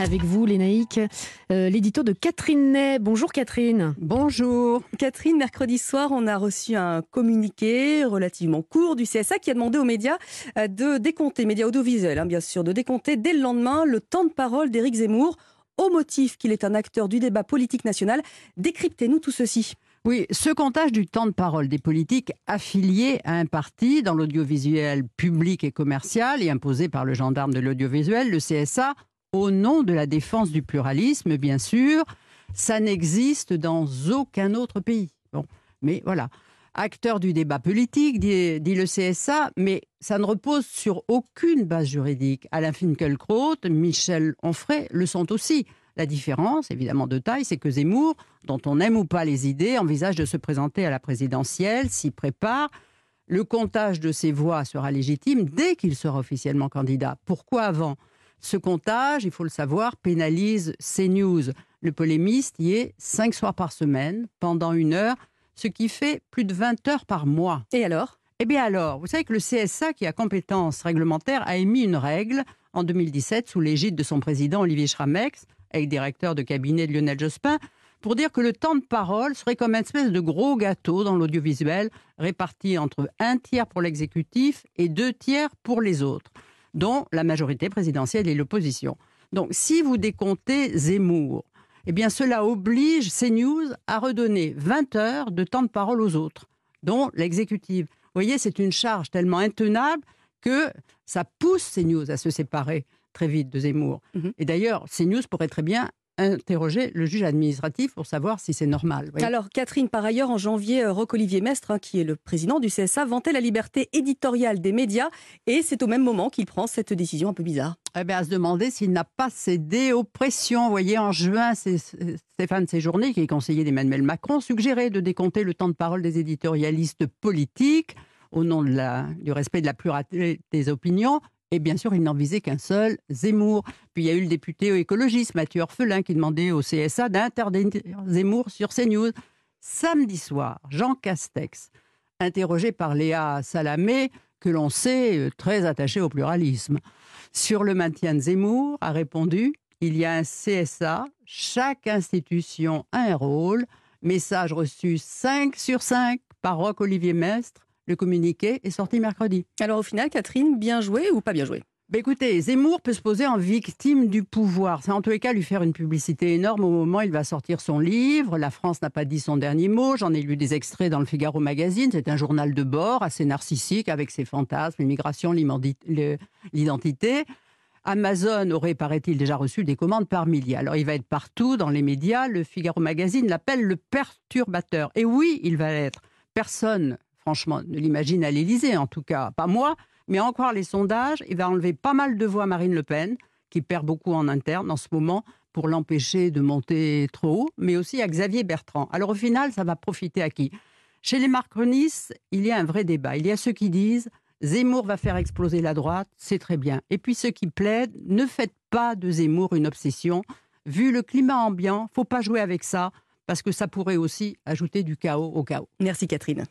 Avec vous, Lénaïque, euh, l'édito de Catherine Ney. Bonjour Catherine. Bonjour. Catherine, mercredi soir, on a reçu un communiqué relativement court du CSA qui a demandé aux médias euh, de décompter, médias audiovisuels hein, bien sûr, de décompter dès le lendemain le temps de parole d'Éric Zemmour au motif qu'il est un acteur du débat politique national. Décryptez-nous tout ceci. Oui, ce comptage du temps de parole des politiques affiliés à un parti dans l'audiovisuel public et commercial et imposé par le gendarme de l'audiovisuel, le CSA, au nom de la défense du pluralisme, bien sûr. Ça n'existe dans aucun autre pays. Bon, mais voilà. Acteur du débat politique, dit, le CSA, mais ça ne repose sur aucune base juridique. Alain Finkielkraut, Michel Onfray le sont aussi. La différence, évidemment de taille, c'est que Zemmour, dont on aime ou pas les idées, envisage de se présenter à la présidentielle, s'y prépare. Le comptage de ses voix sera légitime dès qu'il sera officiellement candidat. Pourquoi avant? Ce comptage, il faut le savoir, pénalise CNews. Le polémiste y est cinq soirs par semaine, pendant une heure, ce qui fait plus de 20 heures par mois. Et alors? Eh bien alors, vous savez que le CSA, qui a compétence réglementaire, a émis une règle en 2017 sous l'égide de son président Olivier Schramex, avec directeur de cabinet de Lionel Jospin, pour dire que le temps de parole serait comme une espèce de gros gâteau dans l'audiovisuel, réparti entre un tiers pour l'exécutif et deux tiers pour les autres dont la majorité présidentielle et l'opposition. Donc, si vous décomptez Zemmour, eh bien, cela oblige CNews à redonner 20 heures de temps de parole aux autres, dont l'exécutive. Vous voyez, c'est une charge tellement intenable que ça pousse CNews à se séparer très vite de Zemmour. Mhm. Et d'ailleurs, CNews pourrait très bien interroger le juge administratif pour savoir si c'est normal. Alors, Catherine, par ailleurs, en janvier, euh, Roch-Olivier Mestre, hein, qui est le président du CSA, vantait la liberté éditoriale des médias et c'est au même moment qu'il prend cette décision un peu bizarre. Eh bien, à se demander s'il n'a pas cédé aux pressions. Vous voyez, en juin, c'est Stéphane Séjourné, qui est conseiller d'Emmanuel Macron, suggérait de décompter le temps de parole des éditorialistes politiques au nom de la, du respect de la pluralité des opinions. Et bien sûr, il n'en visait qu'un seul, Zemmour. Puis il y a eu le député écologiste Mathieu Orphelin qui demandait au CSA d'interdire Zemmour sur CNews. Samedi soir, Jean Castex, interrogé par Léa Salamé, que l'on sait euh, très attaché au pluralisme, sur le maintien de Zemmour, a répondu il y a un CSA, chaque institution a un rôle. Message reçu 5 sur 5 par Roch-Olivier Mestre le communiqué est sorti mercredi. Alors au final, Catherine, bien joué ou pas bien joué? Ben écoutez, Zemmour peut se poser en victime du pouvoir. C'est en tous les cas lui faire une publicité énorme au moment où il va sortir son livre. La France n'a pas dit son dernier mot. J'en ai lu des extraits dans le Figaro Magazine. C'est un journal de bord assez narcissique avec ses fantasmes, l'immigration, l'identité. Amazon aurait, paraît-il, déjà reçu des commandes par milliers. Alors il va être partout dans les médias. Le Figaro Magazine l'appelle le perturbateur. Et oui, il va l'être. Personne franchement, ne l'imagine à l'Élysée, en tout cas, pas moi, mais encore les sondages, il va enlever pas mal de voix à Marine Le Pen, qui perd beaucoup en interne en ce moment, pour l'empêcher de monter trop haut, mais aussi à Xavier Bertrand. Alors au final, ça va profiter à qui? Chez les macronistes, il y a un vrai débat. Il y a ceux qui disent Zemmour va faire exploser la droite, c'est très bien. Et puis ceux qui plaident, ne faites pas de Zemmour une obsession. Vu le climat ambiant, faut pas jouer avec ça, parce que ça pourrait aussi ajouter du chaos au chaos. Merci Catherine.